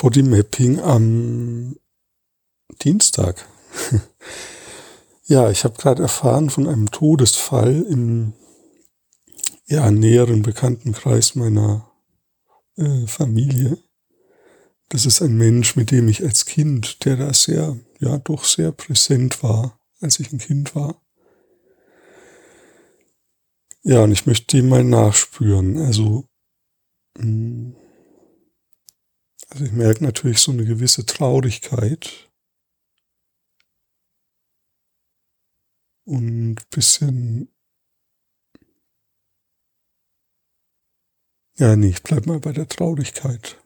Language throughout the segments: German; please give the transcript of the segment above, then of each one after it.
Bodymapping am Dienstag. ja, ich habe gerade erfahren von einem Todesfall im ja, näheren Bekanntenkreis meiner äh, Familie. Das ist ein Mensch, mit dem ich als Kind, der da sehr, ja, doch sehr präsent war, als ich ein Kind war. Ja, und ich möchte dem mal nachspüren. Also, mh, hm, also ich merke natürlich so eine gewisse Traurigkeit und bisschen Ja, nee, ich bleib mal bei der Traurigkeit.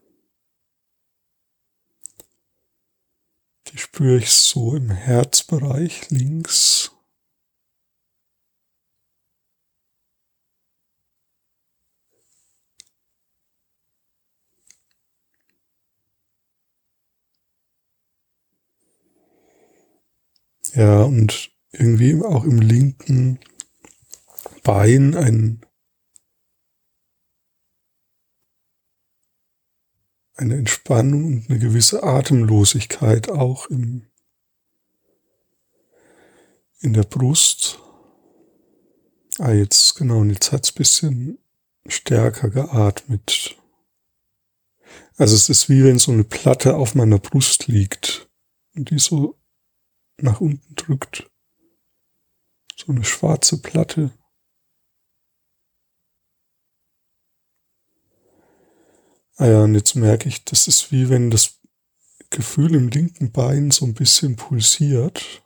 Die spüre ich so im Herzbereich links. Ja, und irgendwie auch im linken Bein ein, eine Entspannung und eine gewisse Atemlosigkeit auch im, in der Brust. Ah, jetzt, genau, und jetzt hat's bisschen stärker geatmet. Also es ist wie wenn so eine Platte auf meiner Brust liegt und die so nach unten drückt. So eine schwarze Platte. Ah ja, und jetzt merke ich, das ist wie wenn das Gefühl im linken Bein so ein bisschen pulsiert.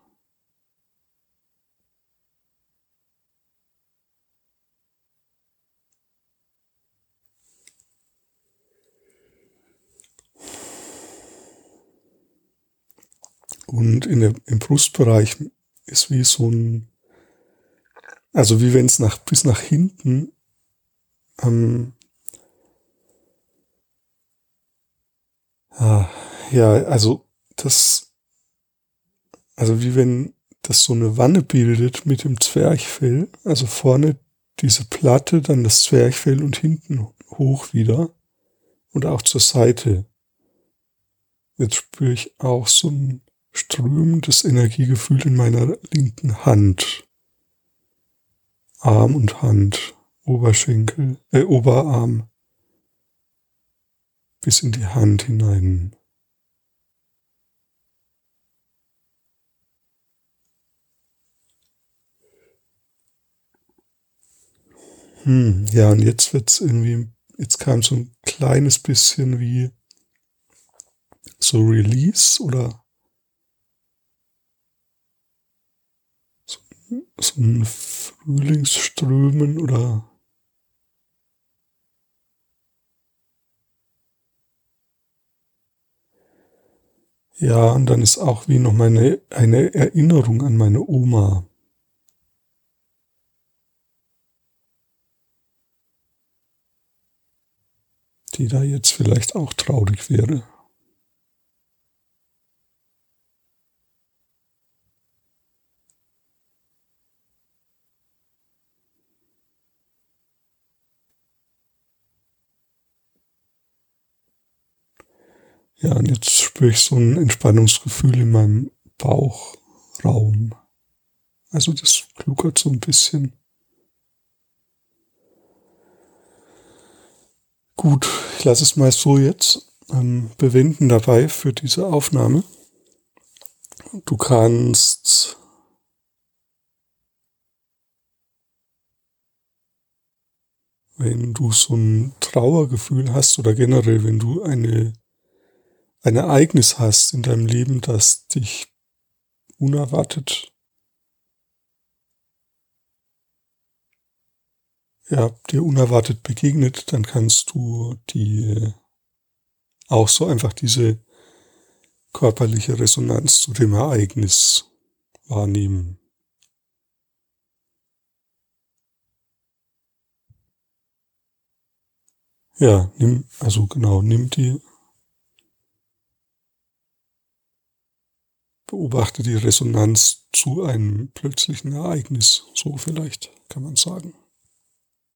Und in der, im Brustbereich ist wie so ein, also wie wenn es nach, bis nach hinten ähm, ah, ja, also das, also wie wenn das so eine Wanne bildet mit dem Zwerchfell, also vorne diese Platte, dann das Zwerchfell und hinten hoch wieder und auch zur Seite. Jetzt spüre ich auch so ein strömendes Energiegefühl in meiner linken Hand. Arm und Hand, Oberschenkel, äh, Oberarm bis in die Hand hinein. Hm, ja, und jetzt wird's irgendwie, jetzt kam so ein kleines bisschen wie so Release oder ein Frühlingsströmen oder Ja, und dann ist auch wie noch meine, eine Erinnerung an meine Oma. Die da jetzt vielleicht auch traurig wäre. Ja, und jetzt spüre ich so ein Entspannungsgefühl in meinem Bauchraum. Also das gluckert so ein bisschen. Gut, ich lasse es mal so jetzt ähm, bewenden dabei für diese Aufnahme. Du kannst wenn du so ein Trauergefühl hast oder generell, wenn du eine ein Ereignis hast in deinem Leben, das dich unerwartet ja, dir unerwartet begegnet, dann kannst du die auch so einfach diese körperliche Resonanz zu dem Ereignis wahrnehmen. Ja, nimm, also genau, nimm die beobachte die Resonanz zu einem plötzlichen Ereignis, so vielleicht kann man sagen.